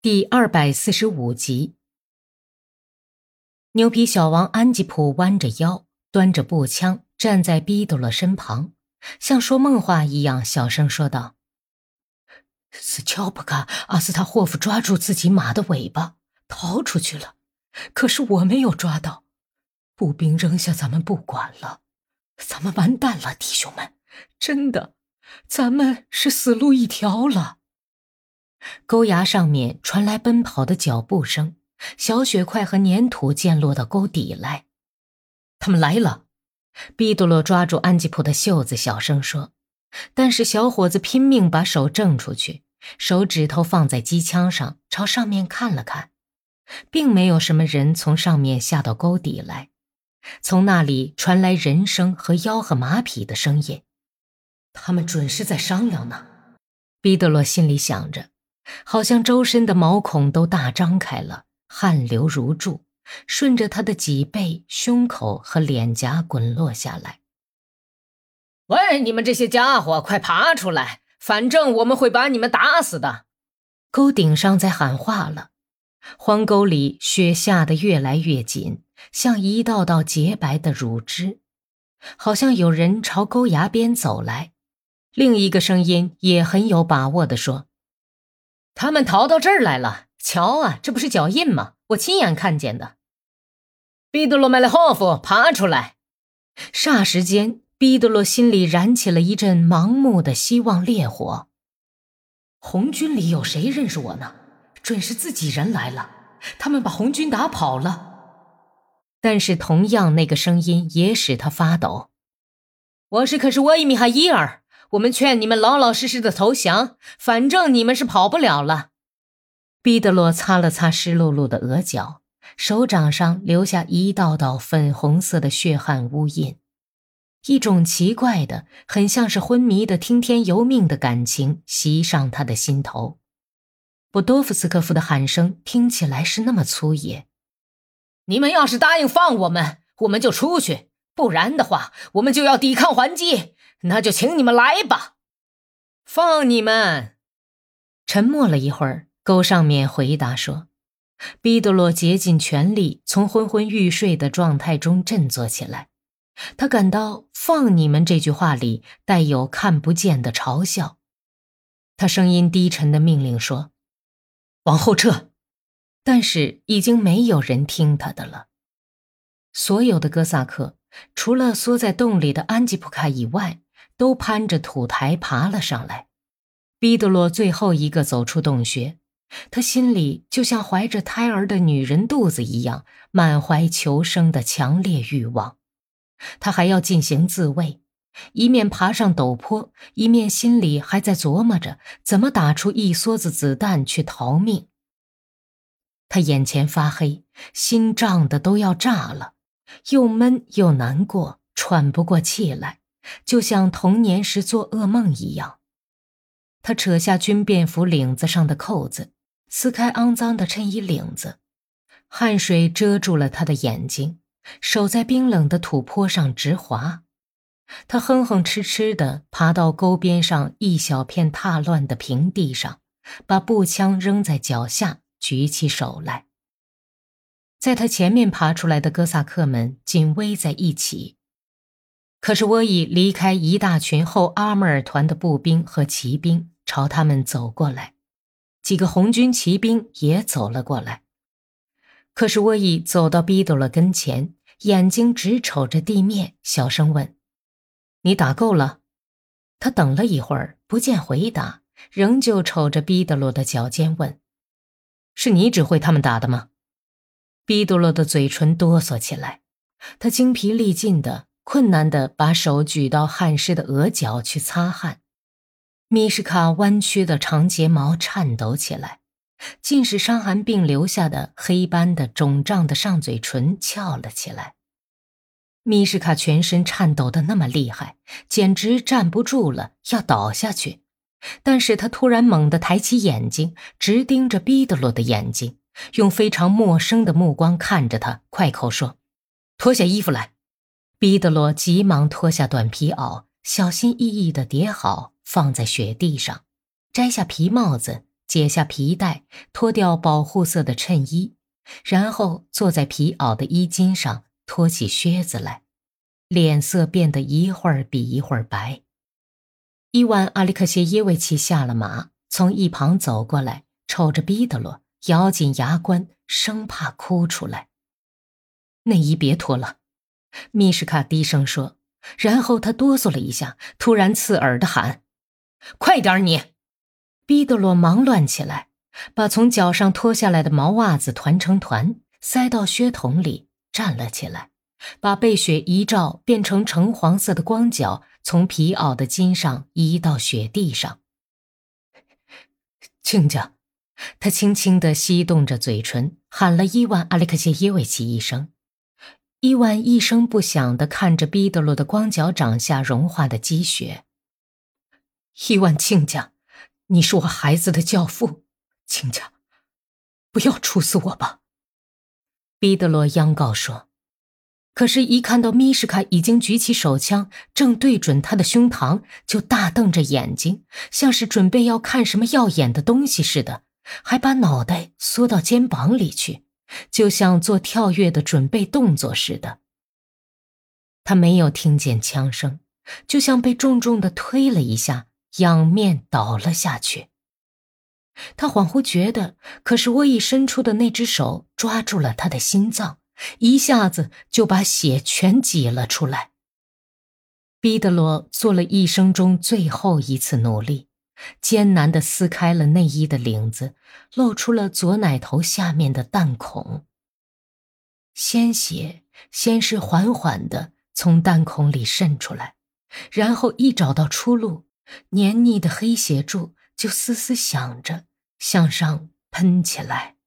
第二百四十五集，牛皮小王安吉普弯着腰，端着步枪，站在毕多洛身旁，像说梦话一样小声说道：“斯乔普卡阿斯塔霍夫抓住自己马的尾巴逃出去了，可是我没有抓到。步兵扔下咱们不管了，咱们完蛋了，弟兄们，真的，咱们是死路一条了。”沟崖上面传来奔跑的脚步声，小雪块和粘土溅落到沟底来。他们来了！毕多洛抓住安吉普的袖子，小声说。但是小伙子拼命把手挣出去，手指头放在机枪上，朝上面看了看，并没有什么人从上面下到沟底来。从那里传来人声和吆喝马匹的声音。他们准是在商量呢。毕德洛心里想着。好像周身的毛孔都大张开了，汗流如注，顺着他的脊背、胸口和脸颊滚落下来。喂，你们这些家伙，快爬出来！反正我们会把你们打死的。沟顶上在喊话了，荒沟里雪下得越来越紧，像一道道洁白的乳汁，好像有人朝沟崖边走来。另一个声音也很有把握地说。他们逃到这儿来了，瞧啊，这不是脚印吗？我亲眼看见的。毕德罗·麦列霍夫，爬出来！霎时间，毕德罗心里燃起了一阵盲目的希望烈火。红军里有谁认识我呢？准是自己人来了，他们把红军打跑了。但是，同样那个声音也使他发抖。我是可是沃伊米哈伊尔。我们劝你们老老实实的投降，反正你们是跑不了了。毕德洛擦了擦湿漉漉的额角，手掌上留下一道道粉红色的血汗污印，一种奇怪的、很像是昏迷的听天由命的感情袭上他的心头。布多夫斯科夫的喊声听起来是那么粗野：“你们要是答应放我们，我们就出去；不然的话，我们就要抵抗还击。”那就请你们来吧，放你们。沉默了一会儿，沟上面回答说：“毕德洛竭尽全力从昏昏欲睡的状态中振作起来。他感到‘放你们’这句话里带有看不见的嘲笑。他声音低沉的命令说：‘往后撤。’但是已经没有人听他的了。所有的哥萨克，除了缩在洞里的安吉普卡以外。”都攀着土台爬了上来，毕德洛最后一个走出洞穴，他心里就像怀着胎儿的女人肚子一样，满怀求生的强烈欲望。他还要进行自卫，一面爬上陡坡，一面心里还在琢磨着怎么打出一梭子子弹去逃命。他眼前发黑，心胀得都要炸了，又闷又难过，喘不过气来。就像童年时做噩梦一样，他扯下军便服领子上的扣子，撕开肮脏的衬衣领子，汗水遮住了他的眼睛，手在冰冷的土坡上直滑。他哼哼哧哧地爬到沟边上一小片踏乱的平地上，把步枪扔在脚下，举起手来。在他前面爬出来的哥萨克们紧偎在一起。可是沃伊离开一大群后阿穆尔团的步兵和骑兵，朝他们走过来。几个红军骑兵也走了过来。可是沃伊走到毕多勒跟前，眼睛直瞅着地面，小声问：“你打够了？”他等了一会儿，不见回答，仍旧瞅着毕德罗的脚尖问：“是你指挥他们打的吗？”毕多罗的嘴唇哆嗦起来，他精疲力尽的。困难地把手举到汗湿的额角去擦汗，米什卡弯曲的长睫毛颤抖起来，尽是伤寒病留下的黑斑的肿胀的上嘴唇翘了起来。米什卡全身颤抖得那么厉害，简直站不住了，要倒下去。但是他突然猛地抬起眼睛，直盯着毕德罗的眼睛，用非常陌生的目光看着他，快口说：“脱下衣服来。”毕德罗急忙脱下短皮袄，小心翼翼地叠好，放在雪地上，摘下皮帽子，解下皮带，脱掉保护色的衬衣，然后坐在皮袄的衣襟上，脱起靴子来，脸色变得一会儿比一会儿白。伊万·阿里克谢耶维奇下了马，从一旁走过来，瞅着彼得罗，咬紧牙关，生怕哭出来。内衣别脱了，米什卡低声说。然后他哆嗦了一下，突然刺耳的喊：“快点你！”彼得罗忙乱起来，把从脚上脱下来的毛袜子团成团，塞到靴筒里，站了起来，把被雪一照变成橙黄色的光脚从皮袄的襟上移到雪地上。亲家，他轻轻地翕动着嘴唇，喊了伊万·阿列克谢耶维奇一声。伊万一声不响地看着毕德罗的光脚掌下融化的积雪。伊万亲家，你是我孩子的教父，亲家，不要处死我吧！毕德罗央告说。可是，一看到米什卡已经举起手枪，正对准他的胸膛，就大瞪着眼睛，像是准备要看什么耀眼的东西似的，还把脑袋缩到肩膀里去。就像做跳跃的准备动作似的。他没有听见枪声，就像被重重的推了一下，仰面倒了下去。他恍惚觉得，可是沃伊伸出的那只手抓住了他的心脏，一下子就把血全挤了出来。毕德罗做了一生中最后一次努力。艰难地撕开了内衣的领子，露出了左奶头下面的弹孔。鲜血先是缓缓地从弹孔里渗出来，然后一找到出路，黏腻的黑血柱就嘶嘶响着向上喷起来。